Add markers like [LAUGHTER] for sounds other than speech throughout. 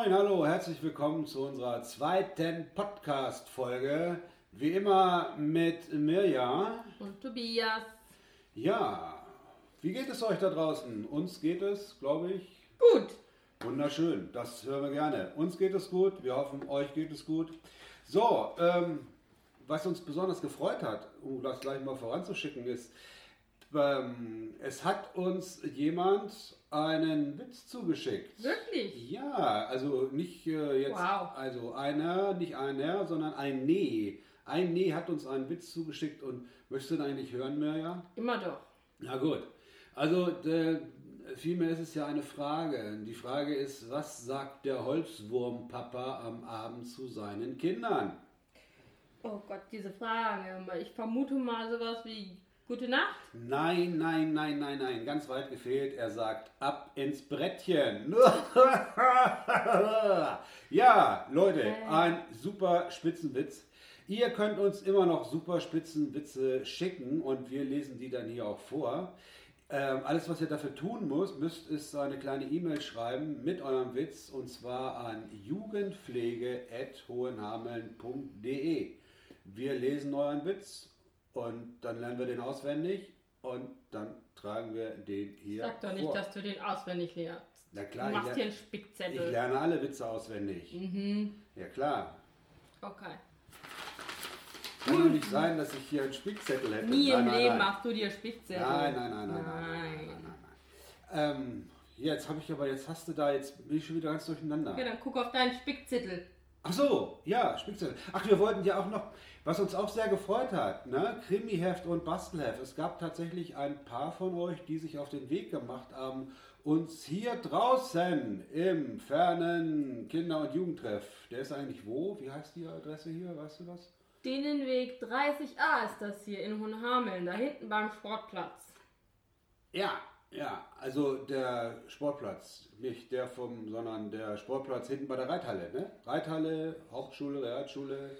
moin, hallo, herzlich willkommen zu unserer zweiten Podcast-Folge. Wie immer mit Mirja. Und Tobias. Ja, wie geht es euch da draußen? Uns geht es, glaube ich. Gut. Wunderschön, das hören wir gerne. Uns geht es gut, wir hoffen, euch geht es gut. So, ähm, was uns besonders gefreut hat, um das gleich mal voranzuschicken, ist, es hat uns jemand einen Witz zugeschickt. Wirklich? Ja, also nicht äh, jetzt, Wow. also einer, nicht einer, sondern ein Nee. Ein Nee hat uns einen Witz zugeschickt und möchtest du ihn eigentlich hören, Mirja? Immer doch. Na gut. Also äh, vielmehr ist es ja eine Frage. Die Frage ist, was sagt der Holzwurmpapa am Abend zu seinen Kindern? Oh Gott, diese Frage. Ich vermute mal sowas wie Gute Nacht. Nein, nein, nein, nein, nein, ganz weit gefehlt. Er sagt, ab ins Brettchen. [LAUGHS] ja, Leute, Äh. ein super Spitzenwitz. Ihr könnt uns immer noch super Spitzenwitze schicken und wir lesen die dann hier auch vor. Ähm, alles, was ihr dafür tun müsst, müsst ist eine kleine E-Mail schreiben mit eurem Witz und zwar an jugendpflege.hohenhameln.de. Wir lesen euren Witz und dann lernen wir den auswendig und dann tragen wir den hier. Sag doch nicht, vor. dass du den auswendig lernst. Na klar, du machst hier einen Spickzettel. Ich lerne alle Witze auswendig. Mhm. Ja klar. Okay. Kann doch mhm. nicht sein, dass ich hier einen Spickzettel hätte. Nie nein, im nein, Leben nein. machst du dir Spickzettel. Nein, nein, nein, nein, nein, nein, nein ähm, jetzt habe ich aber, jetzt hast du da, jetzt bin ich schon wieder ganz durcheinander. Ja, dann guck auf deinen Spickzettel. Ach so, ja, Spickzettel. Ach, wir wollten ja auch noch, was uns auch sehr gefreut hat, ne? Krimiheft und Bastelheft. Es gab tatsächlich ein paar von euch, die sich auf den Weg gemacht haben, uns hier draußen im fernen Kinder- und Jugendtreff. Der ist eigentlich wo? Wie heißt die Adresse hier? Weißt du das? Denenweg 30a ist das hier in Hohenhameln, da hinten beim Sportplatz. Ja, ja, also der Sportplatz, nicht der vom, sondern der Sportplatz hinten bei der Reithalle, ne? Reithalle, Hauptschule, Realschule.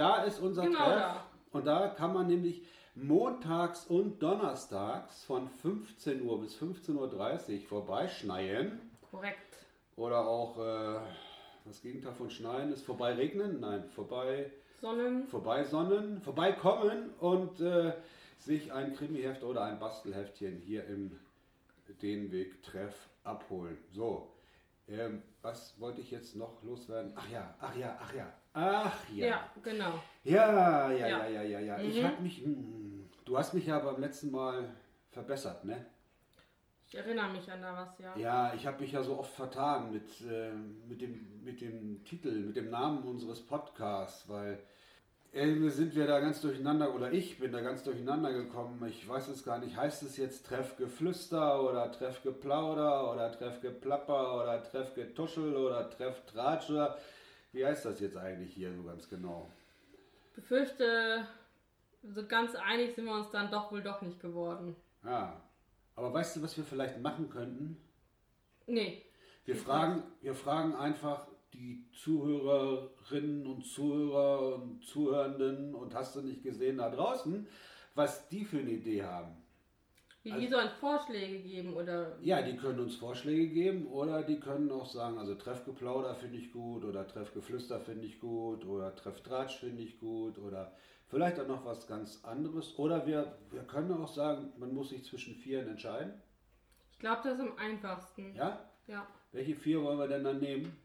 Da ist unser Genau Treff. da. Und da kann man nämlich montags und donnerstags von 15 Uhr bis 15.30 Uhr vorbeischneien. Korrekt. Oder auch, äh, das Gegenteil von schneien ist vorbeiregnen? Nein, vorbei Sonnen. vorbeisonnen, vorbeikommen und äh, sich ein Krimiheft oder ein Bastelheftchen hier im Denweg-Treff abholen. So, ähm, was wollte ich jetzt noch loswerden? Ach ja, ach ja, ach ja, ach ja. Ja, genau. Ja, ja, ja, Ja. ja, ja, ja. Ich Mhm. habe mich, hm, du hast mich ja beim letzten Mal verbessert, ne? Ich erinnere mich an da was, ja. Ja, ich habe mich ja so oft vertan mit, äh, mit, dem, mit dem Titel, mit dem Namen unseres Podcasts, weil irgendwie sind wir da ganz durcheinander, oder ich bin da ganz durcheinander gekommen. Ich weiß es gar nicht. Heißt es jetzt Treffgeflüster oder Treffgeplauder oder Treffgeplapper oder Treffgetuschel oder Trefftratsch oder wie heißt das jetzt eigentlich hier so ganz genau? befürchte, so ganz einig sind wir uns dann doch wohl doch nicht geworden. Ja, aber weißt du, was wir vielleicht machen könnten? Nee. Wir fragen, wir fragen einfach die Zuhörerinnen und Zuhörer und Zuhörenden und hast du nicht gesehen da draußen, was die für eine Idee haben. Also- die sollen Vorschläge geben oder. Ja, die können uns Vorschläge geben oder die können auch sagen, also Treffgeplauder finde ich gut oder Treffgeflüster finde ich gut oder Trefftratsch finde ich gut oder vielleicht auch noch was ganz anderes. Oder wir, wir können auch sagen, man muss sich zwischen vieren entscheiden. Ich glaube, das ist am einfachsten. Ja? Ja. Welche vier wollen wir denn dann nehmen?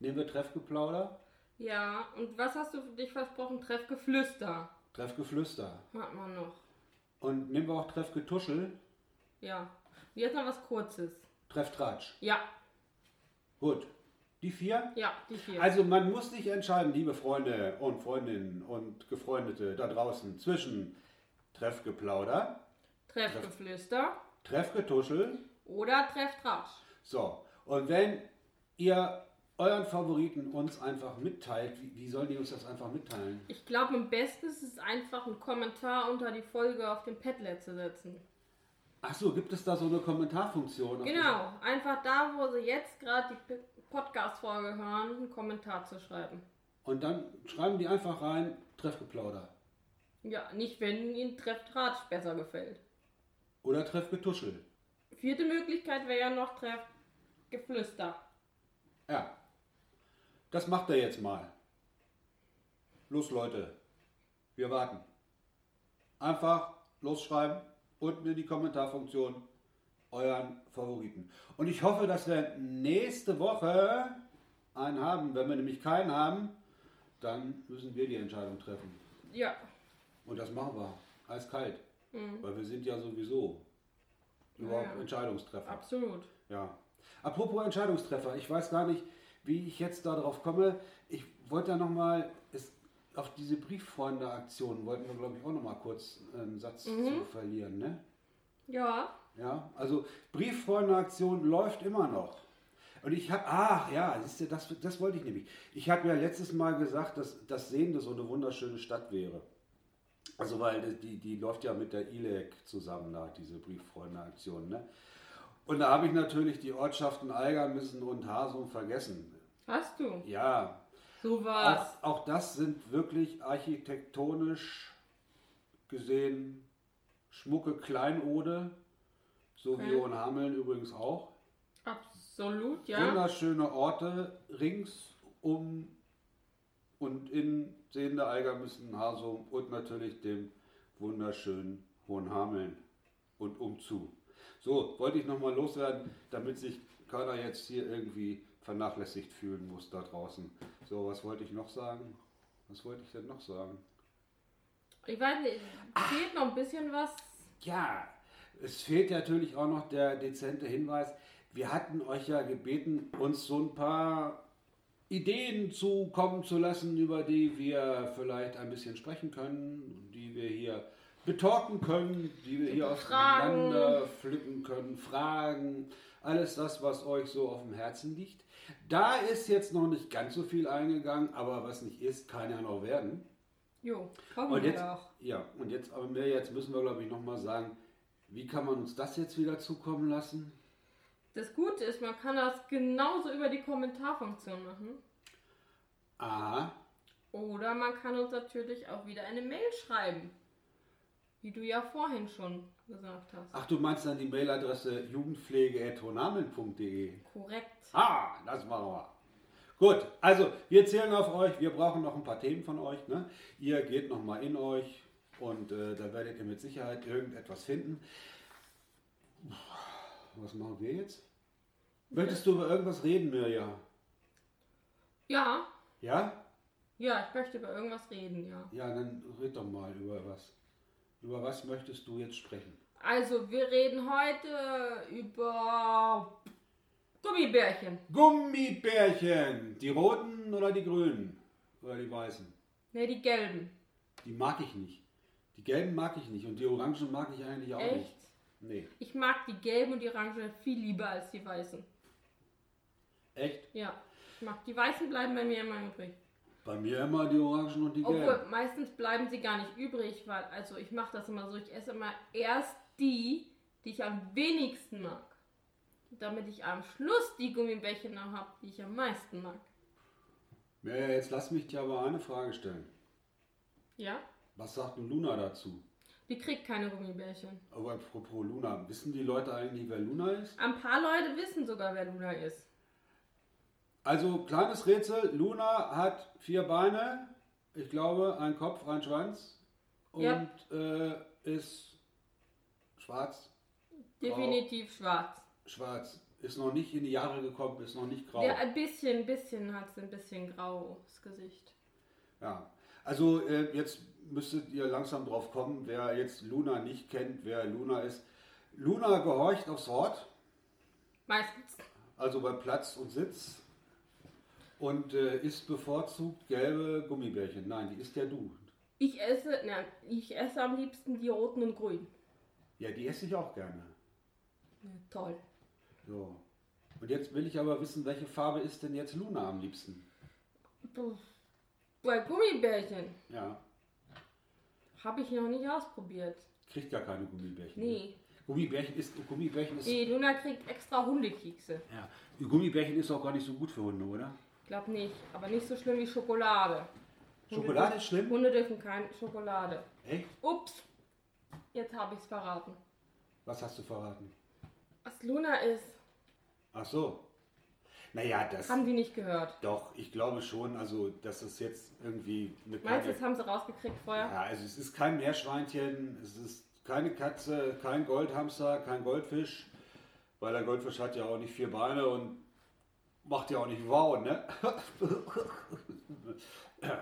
Nehmen wir Treffgeplauder, Ja, und was hast du dich versprochen? Treffgeflüster. Treffgeflüster. Hat man noch. Und nehmen wir auch Treffgetuschel, Ja. Und jetzt noch was Kurzes. Trefftratsch. Ja, Gut. Die vier? ja, die vier. Also man muss sich entscheiden, liebe Freunde und Freundinnen und Gefreundete da draußen, zwischen Treffgeplauder, Treffgeflüster Treffgetuschel. oder Trefftratsch. So, und wenn ihr euren Favoriten uns einfach mitteilt, wie, wie sollen die uns das einfach mitteilen? Ich glaube, am besten ist es einfach, einen Kommentar unter die Folge auf dem Padlet zu setzen. Ach so, gibt es da so eine Kommentarfunktion? Genau, einfach da, wo sie jetzt gerade die Podcast-Folge hören, einen Kommentar zu schreiben. Und dann schreiben die einfach rein, Treffgeplauder Ja, nicht, wenn ihnen Trefftratsch besser gefällt. oder Treffgetuschel. Vierte Möglichkeit wäre ja noch Treffgeflüster. Ja, Das macht er jetzt mal. Los Leute, wir warten. Einfach losschreiben, unten in die Kommentarfunktion euren Favoriten. Und ich hoffe, dass wir nächste Woche einen haben. Wenn wir nämlich keinen haben, dann müssen wir die Entscheidung treffen. Ja. Und das machen wir. Eiskalt. Weil wir sind ja sowieso überhaupt Ja. Entscheidungstreffer. Absolut. Ja. Apropos Entscheidungstreffer, ich weiß gar nicht, wie ich jetzt darauf komme. Ich wollte ja nochmal, auf diese Brieffreunde-Aktion wollten wir, glaube ich, auch nochmal kurz einen Satz zu verlieren. Ne? Ja. Ja, also Brieffreunde-Aktion läuft immer noch. Und ich habe, ach ja, siehst du, das, das wollte ich nämlich. Ich habe ja letztes Mal gesagt, dass das Sehende so eine wunderschöne Stadt wäre. Also weil die, die läuft ja mit der ILEC zusammen da, diese Brieffreunde-Aktion. Ne? Und da habe ich natürlich die Ortschaften Eigermissen und Hasum vergessen. Hast du? Ja, So was. auch, auch das sind wirklich architektonisch gesehen schmucke Kleinode, so wie Okay. Hohenhameln übrigens auch. Absolut, ja. Wunderschöne Orte rings um und in Sehende Eigermissen, Hasum und natürlich dem wunderschönen Hohenhameln und umzu. So, wollte ich nochmal loswerden, damit sich keiner jetzt hier irgendwie vernachlässigt fühlen muss da draußen. So, was wollte ich noch sagen? Was wollte ich denn noch sagen? Ich weiß nicht, fehlt noch ein bisschen was. Ja, es fehlt natürlich auch noch der dezente Hinweis. Wir hatten euch ja gebeten, uns so ein paar Ideen zukommen zu lassen, über die wir vielleicht ein bisschen sprechen können, die wir hier betalken können, die wir hier auseinander pflücken können, Fragen, alles das, was euch so auf dem Herzen liegt. Da ist jetzt noch nicht ganz so viel eingegangen, aber was nicht ist, kann ja noch werden. Jo, hoffen Und wir jetzt, doch. ja, und jetzt aber mehr, jetzt müssen wir glaube ich nochmal sagen, wie kann man uns das jetzt wieder zukommen lassen? Das Gute ist, man kann das genauso über die Kommentarfunktion machen. Aha, Oder man kann uns natürlich auch wieder eine Mail schreiben. Wie du ja vorhin schon gesagt hast. ach du meinst dann die Mailadresse jugendpflege.honameln.de? Korrekt. Ah, das machen wir. Gut, also wir zählen auf euch, wir brauchen noch ein paar Themen von euch. Ne? Ihr geht nochmal in euch und äh, da werdet ihr mit Sicherheit irgendetwas finden. Was machen wir jetzt? Möchtest du über irgendwas reden, Mirja? Ja, Ja? ja, ich möchte über irgendwas reden, ja. Ja, dann red doch mal über was. Über was möchtest du jetzt sprechen? Also, wir reden heute über Gummibärchen. Gummibärchen! Die roten oder die grünen? Oder die weißen? Ne, die gelben. Die mag ich nicht. Die gelben mag ich nicht und die orangen mag ich eigentlich auch nicht. Echt? Nee. Ich mag die gelben und die orangen viel lieber als die weißen. Echt? Ja. Ich mag die weißen bleiben bei mir immer übrig. Bei mir immer die orangen und die Obwohl, gelben. meistens bleiben sie gar nicht übrig, weil, also ich mache das immer so, ich esse immer erst die, die ich am wenigsten mag. Damit ich am Schluss die Gummibärchen noch habe, die ich am meisten mag. Ja, jetzt lass mich dir aber eine Frage stellen. Ja? Was sagt nun Luna dazu? Die kriegt keine Gummibärchen. Aber apropos Luna, wissen die Leute eigentlich, wer Luna ist? Ein paar Leute wissen sogar, wer Luna ist. Also, kleines Rätsel, Luna hat vier Beine, ich glaube, ein Kopf, ein Schwanz und Ja. äh, ist schwarz. Definitiv schwarz. Schwarz. Ist noch nicht in die Jahre gekommen, ist noch nicht grau. Ja, ein bisschen, ein bisschen hat sie ein bisschen graues Gesicht. Ja, also äh, jetzt müsstet ihr langsam drauf kommen, wer jetzt Luna nicht kennt, wer Luna ist. Luna gehorcht aufs Wort, Meistens. also bei Platz und Sitz und äh, isst bevorzugt gelbe Gummibärchen. Nein, die isst ja du. Ich esse, na, ich esse am liebsten die roten und grünen. Ja, die esse ich auch gerne. Ja, toll. So. Und jetzt will ich aber wissen, welche Farbe ist denn jetzt Luna am liebsten? Bei Gummibärchen Ja, habe ich noch nicht ausprobiert. kriegt ja keine Gummibärchen. ne? Nee. Gummibärchen ist, Gummibärchen ist, Nee, Luna kriegt extra Hundekekse. ja, Gummibärchen ist auch gar nicht so gut für Hunde, oder? Glaub nicht, aber nicht so schlimm wie Schokolade. Hunde Schokolade dürfen- ist schlimm? Hunde dürfen keine Schokolade. Echt? Ups, jetzt habe ich es verraten. Was hast du verraten? Was Luna ist. Ach so. Naja, das. Haben die nicht gehört. Doch, ich glaube schon, also dass es jetzt irgendwie eine Meinst du, das haben sie rausgekriegt vorher? Ja, also es ist kein Meerschweinchen, es ist keine Katze, kein Goldhamster, kein Goldfisch, weil der Goldfisch hat ja auch nicht vier Beine und macht ja auch nicht wow, ne? [LAUGHS]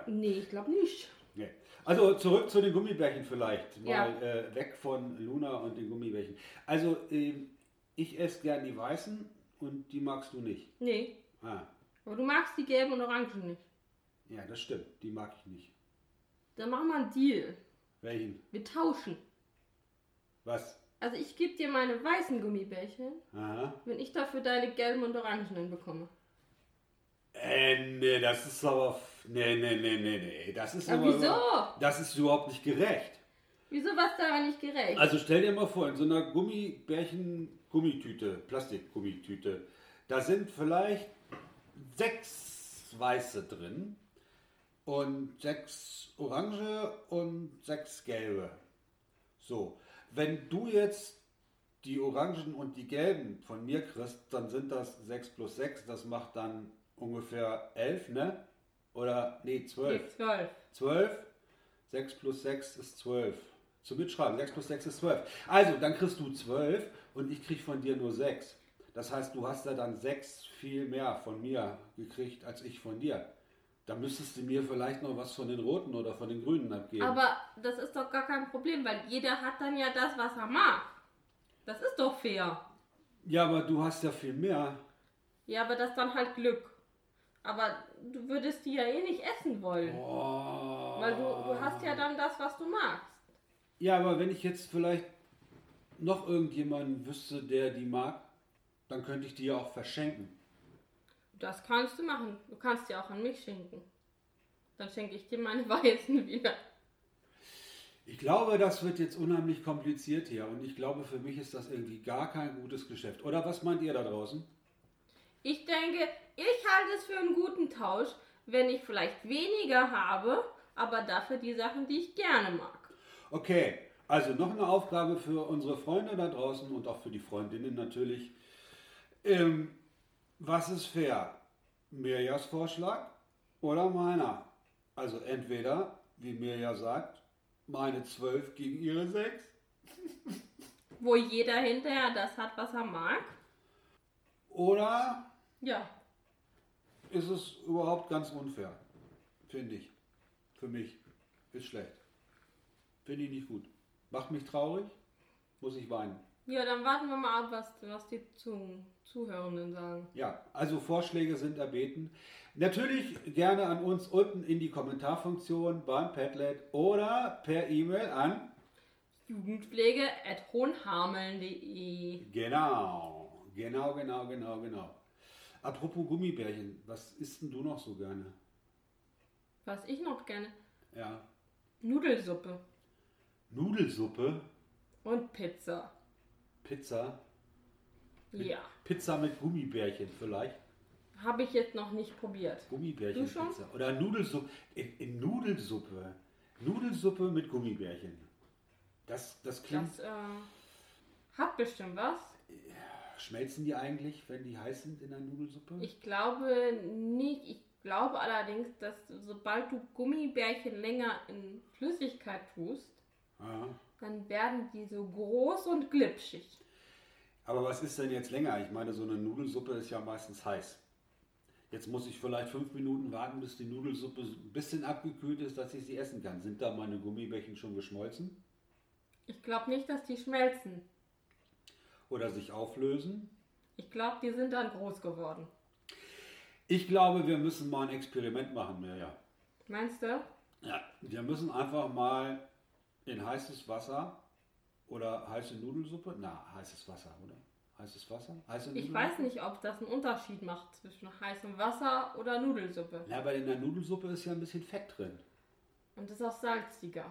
nee, ich glaube nicht. Nee. Also zurück zu den Gummibärchen vielleicht, mal Ja. äh, weg von Luna und den Gummibärchen. Also ähm, ich esse gern die weißen und die magst du nicht. Nee. Ah, Aber du magst die gelben und orangen nicht. ja, das stimmt, die mag ich nicht. Dann machen wir einen Deal. Welchen? Wir tauschen. Was? Also ich gebe dir meine weißen Gummibärchen, Aha. wenn ich dafür deine gelben und orangen bekomme. Äh, nee, das ist aber. Nee, nee, nee, nee, nee. Das ist Aber wieso? Das ist überhaupt nicht gerecht. Wieso was da nicht gerecht? Also stell dir mal vor, in so einer Gummibärchen-Gummitüte, Plastikgummitüte, da sind vielleicht sechs weiße drin und sechs orange und sechs gelbe. So, wenn du jetzt die orangen und die gelben von mir kriegst, dann sind das 6 plus 6, das macht dann ungefähr 11, ne? Oder, nee, 12. Nee, zwölf. 12. 6 plus 6 ist 12. Zum Mitschreiben, 6 plus 6 ist 12. Also, dann kriegst du 12 und ich krieg von dir nur 6. Das heißt, du hast ja dann 6 viel mehr von mir gekriegt als ich von dir. Da müsstest du mir vielleicht noch was von den roten oder von den grünen abgeben. Aber das ist doch gar kein Problem, weil jeder hat dann ja das, was er mag. Das ist doch fair. ja, aber du hast ja viel mehr. Ja, aber das ist dann halt Glück. Aber du würdest die ja eh nicht essen wollen. Oh. Weil du, du hast ja dann das, was du magst. Ja, aber wenn ich jetzt vielleicht noch irgendjemanden wüsste, der die mag, dann könnte ich die ja auch verschenken. Das kannst du machen. Du kannst die auch an mich schenken. Dann schenke ich dir meine [LAUGHS] Weißen wieder. Ich glaube, das wird jetzt unheimlich kompliziert hier und ich glaube, für mich ist das irgendwie gar kein gutes Geschäft. Oder was meint ihr da draußen? Ich denke, ich halte es für einen guten Tausch, wenn ich vielleicht weniger habe, aber dafür die Sachen, die ich gerne mag. Okay, also noch eine Aufgabe für unsere Freunde da draußen und auch für die Freundinnen natürlich. Ähm, was ist fair? Mirjas Vorschlag oder meiner? Also entweder, wie Mirja sagt, meine 12 gegen ihre 6. Wo jeder hinterher das hat, was er mag. Oder Ja, ist es überhaupt ganz unfair? Finde ich. Für mich. Ist schlecht. Finde ich nicht gut. Macht mich traurig. Muss ich weinen. ja, dann warten wir mal ab, was, was die zu, Zuhörenden sagen. Ja, also Vorschläge sind erbeten. Natürlich gerne an uns unten in die Kommentarfunktion beim Padlet oder per E-Mail an. Jugendpflege at hohenhameln.de Genau, genau, genau, genau, genau. Apropos Gummibärchen, was isst denn du noch so gerne? Was ich noch gerne. Ja, Nudelsuppe Nudelsuppe, und Pizza. Pizza, Ja, Pizza mit Gummibärchen vielleicht. habe ich jetzt noch nicht probiert. Du schon? Gummibärchenpizza oder Nudelsuppe. In, in Nudelsuppe, Nudelsuppe mit Gummibärchen. Das, das klingt. Das äh, hat bestimmt was. Schmelzen die eigentlich, wenn die heiß sind in der Nudelsuppe? Ich glaube nicht. Ich glaube allerdings, dass sobald du Gummibärchen länger in Flüssigkeit tust, Ja. dann werden die so groß und glitschig. Aber was ist denn jetzt länger? Ich meine, so eine Nudelsuppe ist ja meistens heiß. Jetzt muss ich vielleicht fünf Minuten warten, bis die Nudelsuppe ein bisschen abgekühlt ist, dass ich sie essen kann. Sind da meine Gummibärchen schon geschmolzen? Ich glaube nicht, dass die schmelzen. Oder sich auflösen? Ich glaube, die sind dann groß geworden. Ich glaube, wir müssen mal ein Experiment machen, Mirja. Meinst du? Ja, wir müssen einfach mal in heißes Wasser oder heiße Nudelsuppe. Na, heißes Wasser, oder? Heißes Wasser? Heiße Ich Nudelsuppe? weiß nicht, ob das einen Unterschied macht zwischen heißem Wasser oder Nudelsuppe. Ja, aber in der Nudelsuppe ist ja ein bisschen Fett drin. Und das ist auch salziger.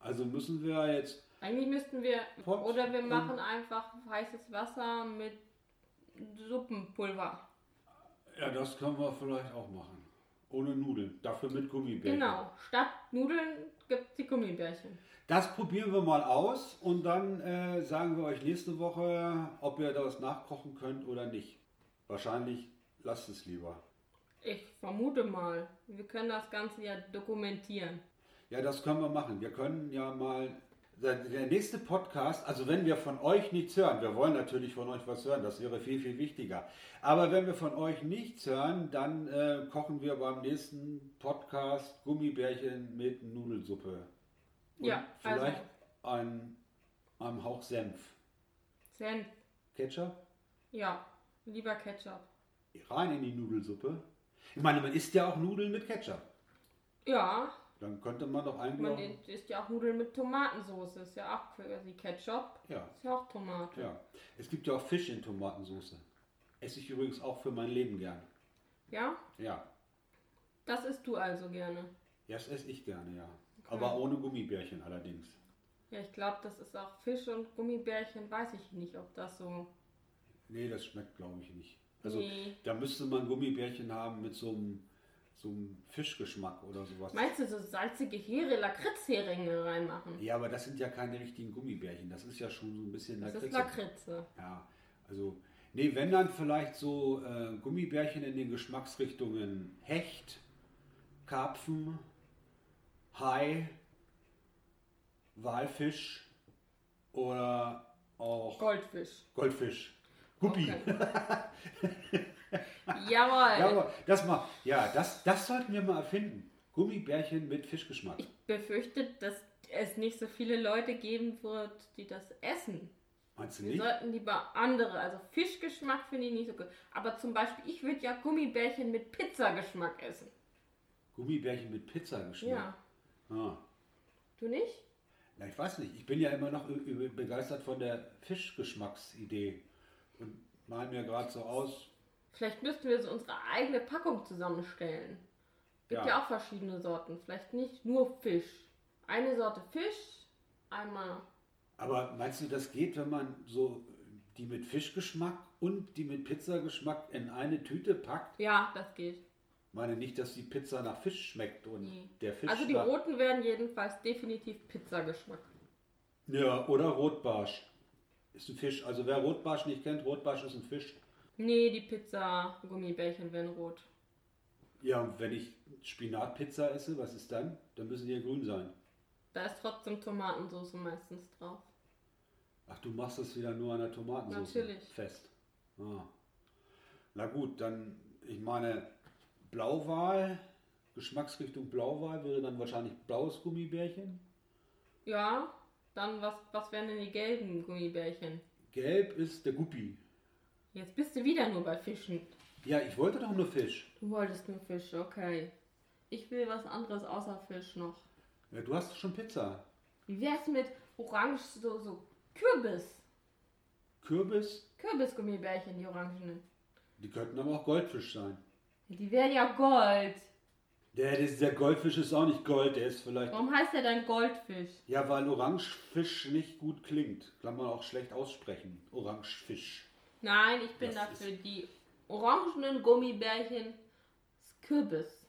Also müssen wir jetzt. Eigentlich müssten wir, Pot oder wir machen einfach heißes Wasser mit Suppenpulver. Ja, das können wir vielleicht auch machen. Ohne Nudeln. Dafür mit Gummibärchen. Genau, statt Nudeln gibt es die Gummibärchen. Das probieren wir mal aus und dann äh, sagen wir euch nächste Woche, ob ihr das nachkochen könnt oder nicht. Wahrscheinlich lasst es lieber. Ich vermute mal. Wir können das Ganze ja dokumentieren. Ja, das können wir machen. Wir können ja mal. Der nächste Podcast, also wenn wir von euch nichts hören, wir wollen natürlich von euch was hören, das wäre viel, viel wichtiger. Aber wenn wir von euch nichts hören, dann äh, kochen wir beim nächsten Podcast Gummibärchen mit Nudelsuppe. Und Ja, also- vielleicht ein, einem Hauch Senf. Senf. Ketchup? Ja, lieber Ketchup. Rein in die Nudelsuppe. Ich meine, man isst ja auch Nudeln mit Ketchup. Ja, Dann könnte man doch eigentlich man auch, isst ja auch Nudeln mit Tomatensauce. Ist ja auch quasi Ketchup. ja, Ist ja auch Tomate. ja. Es gibt ja auch Fisch in Tomatensauce. Esse ich übrigens auch für mein Leben gern. Ja? Ja, Das isst du also gerne. ja das esse ich gerne, ja. Aber ohne Gummibärchen allerdings. Ja, ich glaube, das ist auch Fisch und Gummibärchen. Weiß ich nicht, ob das so. Nee, das schmeckt glaube ich nicht. Also Nee. da müsste man Gummibärchen haben mit so einem, so einem Fischgeschmack oder sowas. Meinst du so salzige Heere, Lakritzheringe reinmachen? Ja, aber das sind ja keine richtigen Gummibärchen. Das ist ja schon so ein bisschen Das ist Lakritze. Lakritze. Ja, also, nee, wenn dann vielleicht so äh, Gummibärchen in den Geschmacksrichtungen Hecht, Karpfen, Hai, Walfisch oder auch Goldfisch. Goldfisch. Guppi. Okay. [LAUGHS] [LAUGHS] Jawohl. Ja, aber das mal, ja, das, das sollten wir mal erfinden. Gummibärchen mit Fischgeschmack. Ich befürchte, dass es nicht so viele Leute geben wird, die das essen. Meinst du Wir nicht? sollten lieber andere, also Fischgeschmack finde ich nicht so gut. Aber zum Beispiel, ich würde ja Gummibärchen mit Pizzageschmack essen. Gummibärchen mit Pizzageschmack. Ja. Ah. Du nicht? Na, ich weiß nicht. Ich bin ja immer noch begeistert von der Fischgeschmacksidee. Und mal mir gerade so aus, Vielleicht müssten wir so unsere eigene Packung zusammenstellen. Gibt ja. Ja. auch verschiedene Sorten. Vielleicht nicht nur Fisch. Eine Sorte Fisch, einmal. Aber meinst du, das geht, wenn man so die mit Fischgeschmack und die mit Pizzageschmack in eine Tüte packt? Ja, das geht. Ich meine nicht, dass die Pizza nach Fisch schmeckt und Nee. der Fisch Also die roten werden jedenfalls definitiv Pizzageschmack. Ja, oder Rotbarsch. Ist ein Fisch. Also wer Rotbarsch nicht kennt, Rotbarsch ist ein Fisch. Nee, die Pizza-Gummibärchen werden rot. Ja, und wenn ich Spinatpizza esse, was ist dann? Dann müssen die ja grün sein. Da ist trotzdem Tomatensauce meistens drauf. Ach, du machst das wieder nur an der Tomatensauce Natürlich. fest. Ah. Na gut, dann, ich meine, Blauwal, Geschmacksrichtung Blauwal wäre dann wahrscheinlich blaues Gummibärchen. Ja, dann was, was wären denn die gelben Gummibärchen? Gelb ist der Guppi. Jetzt bist du wieder nur bei Fischen. Ja, ich wollte doch nur Fisch. Du wolltest nur Fisch, okay. Ich will was anderes außer Fisch noch. Ja, du hast schon Pizza. Wie wär's mit Orange, so, so Kürbis? Kürbis, Kürbisgummibärchen, die orangenen. die könnten aber auch Goldfisch sein. Die wären ja Gold. Der, der, der Goldfisch ist auch nicht Gold, der ist vielleicht. Warum heißt der dann Goldfisch? Ja, weil Orangefisch nicht gut klingt. Kann man auch schlecht aussprechen. Orangefisch. Nein, ich bin Das dafür die orangenen Gummibärchen Kürbis.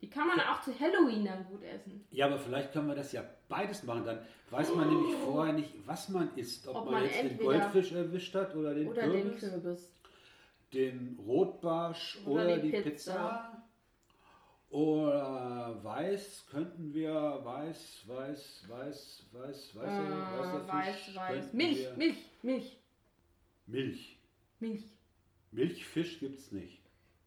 Die kann man auch zu Halloween dann gut essen. Ja, aber vielleicht können wir das ja beides machen. Dann weiß man nämlich vorher nicht, was man isst. Ob, Ob man, man jetzt den Goldfisch erwischt hat oder den Oder den Kürbis, Kürbis. den Rotbarsch Oder oder, die die, Pizza. Pizza. Oder weiß könnten wir, weiß, weiß, weiß, weiß, weiß, Äh, weißer weiß, weiß. könnten Milch, Milch, Milch, Milch. Milch. Milchfisch gibt's nicht.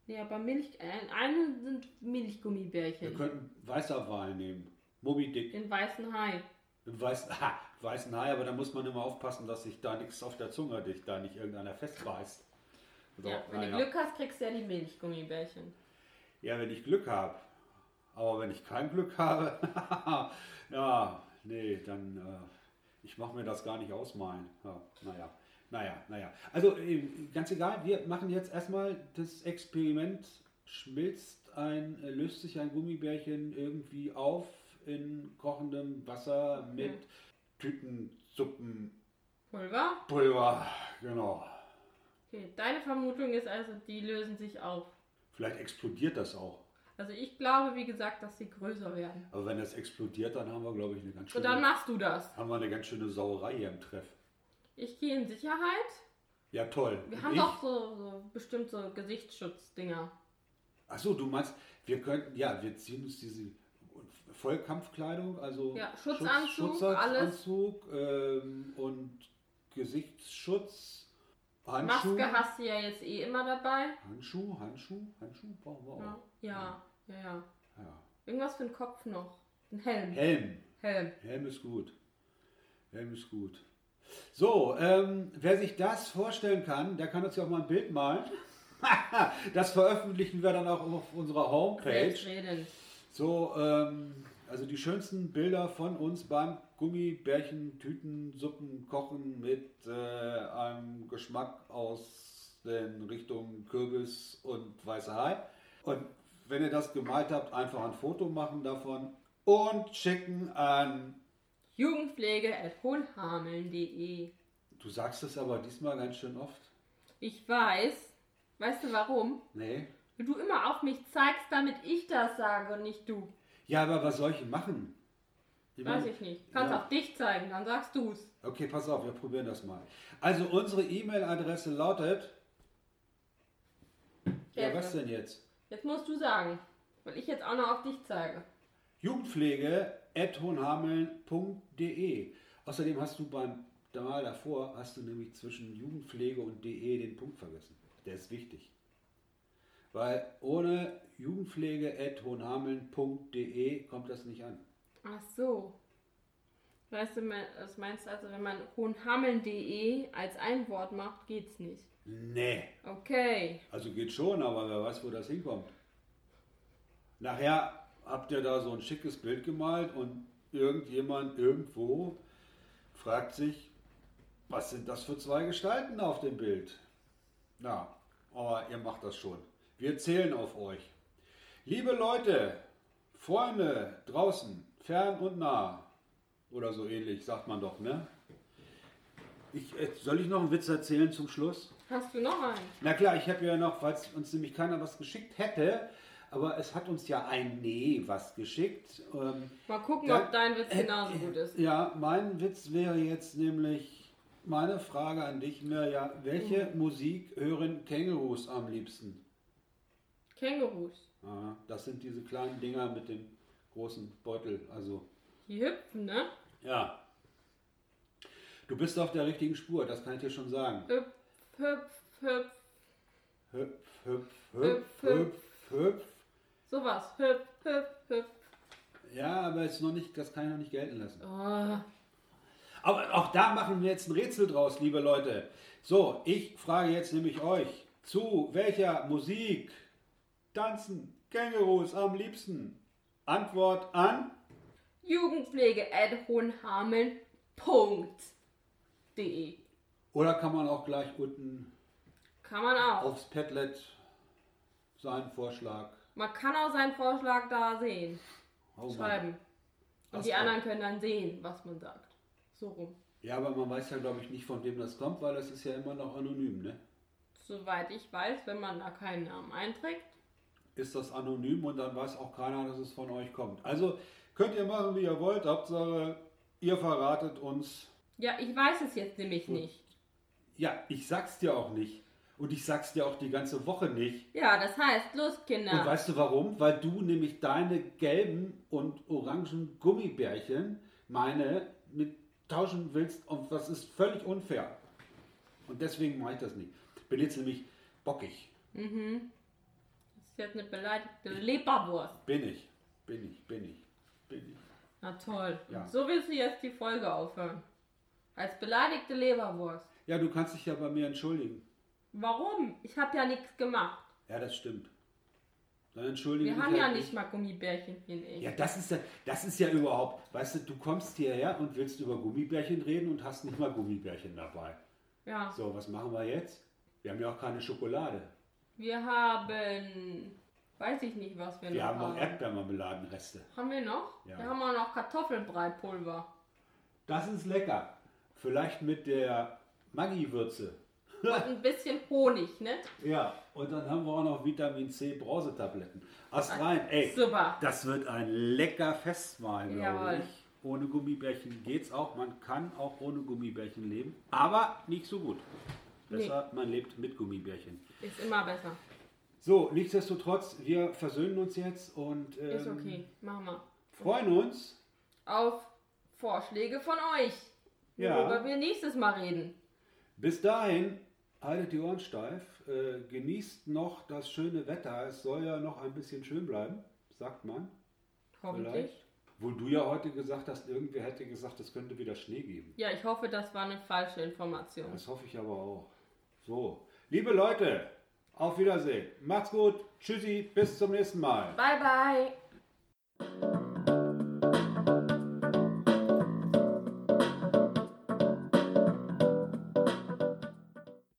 Nee, aber Milch, äh, eine sind Wir Milchgummibärchen. könnten weißer Wal nehmen. Moby Dick. Den weißen Hai. Einen weißen, [LAUGHS] ha, weißen Hai, aber da muss man immer aufpassen, dass sich da nichts auf der Zunge dich da nicht irgendeiner festbeißt. So, ja, wenn naja. du Glück hast, kriegst du ja die Milchgummibärchen. Ja, wenn ich Glück habe. Aber wenn ich kein Glück habe, [LAUGHS] ja, nee, dann, äh, ich mache mir das gar nicht ausmalen. Ja, naja, naja, naja. Also, äh, ganz egal, wir machen jetzt erstmal das Experiment. Schmilzt ein, äh, löst sich ein Gummibärchen irgendwie auf in kochendem Wasser mit Tütensuppenpulver. Pulver? Genau. Okay, deine Vermutung ist also, die lösen sich auf. Vielleicht explodiert das auch. Also ich glaube, wie gesagt, dass sie größer werden. Aber wenn das explodiert, dann haben wir, glaube ich, eine ganz Und schöne... dann machst du das. haben wir eine ganz schöne Sauerei hier im Treff. Ich gehe in Sicherheit. Ja, toll. Wir haben ich? doch so, so bestimmt so Gesichtsschutz-Dinger. Achso, du meinst, wir könnten, ja, wir ziehen uns diese Vollkampfkleidung, also Ja, Schutzanzug, Schutzanzug ähm, und Gesichtsschutz, Handschuh. Maske hast du ja jetzt eh immer dabei. Handschuh, Handschuh, Handschuh brauchen wir auch. Ja, ja, ja. ja. Ja. Irgendwas für den Kopf noch. Ein Helm. Helm. Helm. Helm ist gut. Helm ist gut. So, ähm, wer sich das vorstellen kann, der kann uns ja auch mal ein Bild malen. [LAUGHS] das veröffentlichen wir dann auch auf unserer Homepage. So, ähm, also die schönsten Bilder von uns beim Gummibärchen, Tüten, Suppen, Kochen mit äh, einem Geschmack aus den Richtungen Kürbis und weißer Hai. Und wenn ihr das gemalt habt, einfach ein Foto machen davon und schicken an. Jugendpflege.hohlhameln.de Du sagst es aber diesmal ganz schön oft. Ich weiß. Weißt du warum? Nee. Weil du immer auf mich zeigst, damit ich das sage und nicht du. Ja, aber was soll ich machen? Ich Weiß meine- ich nicht. Kannst Ja. auf dich zeigen, dann sagst du's. Okay, pass auf, wir probieren das mal. Also unsere E-Mail-Adresse lautet. Ja, was denn jetzt? Jetzt musst du sagen, weil ich jetzt auch noch auf dich zeige. Jugendpflege.hohenhameln.de. Außerdem hast du beim Mal davor, hast du nämlich zwischen Jugendpflege und de den Punkt vergessen. Der ist wichtig. Weil ohne jugendpflege.hohenhameln.de kommt das nicht an. Ach so. Weißt du, das meinst du also, wenn man hohenhameln.de als ein Wort macht, geht's nicht. Nee. Okay. Also geht schon, aber wer weiß, wo das hinkommt. Nachher habt ihr da so ein schickes Bild gemalt und irgendjemand irgendwo fragt sich, was sind das für zwei Gestalten auf dem Bild? Na, aber ihr macht das schon. Wir zählen auf euch. Liebe Leute, Freunde draußen, fern und nah, oder so ähnlich, sagt man doch, ne? Ich, äh, soll ich noch einen Witz erzählen zum Schluss? Hast du noch einen? Na klar, ich habe ja noch, falls uns nämlich keiner was geschickt hätte, aber es hat uns ja ein Nee was geschickt. Ähm, Mal gucken, Da- ob dein Witz äh, genauso gut ist. ja, mein Witz wäre jetzt nämlich, meine Frage an dich, Mirja, welche Musik hören Kängurus am liebsten? Kängurus. Ah, das sind diese kleinen Dinger mit dem großen Beutel, also Die hüpfen, ne? ja. Du bist auf der richtigen Spur, das kann ich dir schon sagen. Hüpf, hüpf, hüpf. Hüpf, hüpf, Hüpf, hüpf, hüpf, hüpf. Sowas. Hüpf, hüpf, hüpf. Ja, aber ist noch nicht, das kann ich noch nicht gelten lassen. Oh. Aber auch da machen wir jetzt ein Rätsel draus, liebe Leute. So, ich frage jetzt nämlich euch, zu welcher Musik tanzen Kängurus am liebsten? Antwort an Jugendpflege.hohenhameln.de oder kann man auch gleich unten Kann man auch. aufs Padlet seinen Vorschlag Man kann auch seinen Vorschlag da sehen. oh. Schreiben. Und die anderen können dann sehen, was man sagt. So rum. Ja, aber man weiß ja, glaube ich, nicht, von wem das kommt, weil das ist ja immer noch anonym, ne? Soweit ich weiß, wenn man da keinen Namen einträgt. Ist das anonym und dann weiß auch keiner, dass es von euch kommt. Also könnt ihr machen, wie ihr wollt. Hauptsache, ihr verratet uns Ja, ich weiß es jetzt nämlich nicht. Ja, ich sag's dir auch nicht. Und ich sag's dir auch die ganze Woche nicht. Ja, das heißt, los Und Kinder. weißt du warum? Weil du nämlich deine gelben und orangen Gummibärchen meine mit tauschen willst und das ist völlig unfair. Und deswegen mache ich das nicht. Bin jetzt nämlich bockig. Mhm. Das ist jetzt eine beleidigte Leberwurst. Bin ich. Bin ich. Bin ich. Bin ich. Na toll. Ja. Und so willst du jetzt die Folge aufhören. Als beleidigte Leberwurst. Ja, du kannst dich ja bei mir entschuldigen. Warum? Ich habe ja nichts gemacht. Ja, das stimmt. Dann entschuldige Wir haben halt ja nicht. nicht mal Gummibärchenchen. Ey. Ja, das ist ja, das ist ja überhaupt, weißt du, du kommst hierher und willst über Gummibärchen reden und hast nicht mal Gummibärchen dabei. ja. So, was machen wir jetzt? Wir haben ja auch keine Schokolade. Wir haben. Weiß ich nicht, was wir, Wir noch haben haben. noch Erdbeermarmeladenreste. Haben wir noch? Ja. Wir haben auch noch Kartoffelbreipulver. Das ist lecker. Vielleicht mit der Maggi-Würze. Und ein bisschen Honig, ne? Ja, und dann haben wir auch noch Vitamin C Brausetabletten. Ast rein, ey. Super. Das wird ein lecker Festmahl, glaube ich. Ohne Gummibärchen geht's auch. Man kann auch ohne Gummibärchen leben, aber nicht so gut. Besser, man lebt mit Gummibärchen. Ist immer besser. So, nichtsdestotrotz, wir versöhnen uns jetzt und ähm, Ist okay. Machen wir. freuen uns. Auf Vorschläge von euch. Ja. Worüber wir nächstes Mal reden. Bis dahin, haltet die Ohren steif, äh, genießt noch das schöne Wetter. Es soll ja noch ein bisschen schön bleiben, sagt man. Hoffentlich. Vielleicht. Wohl du ja heute gesagt hast, irgendwer hätte gesagt, es könnte wieder Schnee geben. Ja, ich hoffe, das war eine falsche Information. Das hoffe ich aber auch. So, liebe Leute, auf Wiedersehen. Macht's gut. Tschüssi, bis zum nächsten Mal. Bye, bye.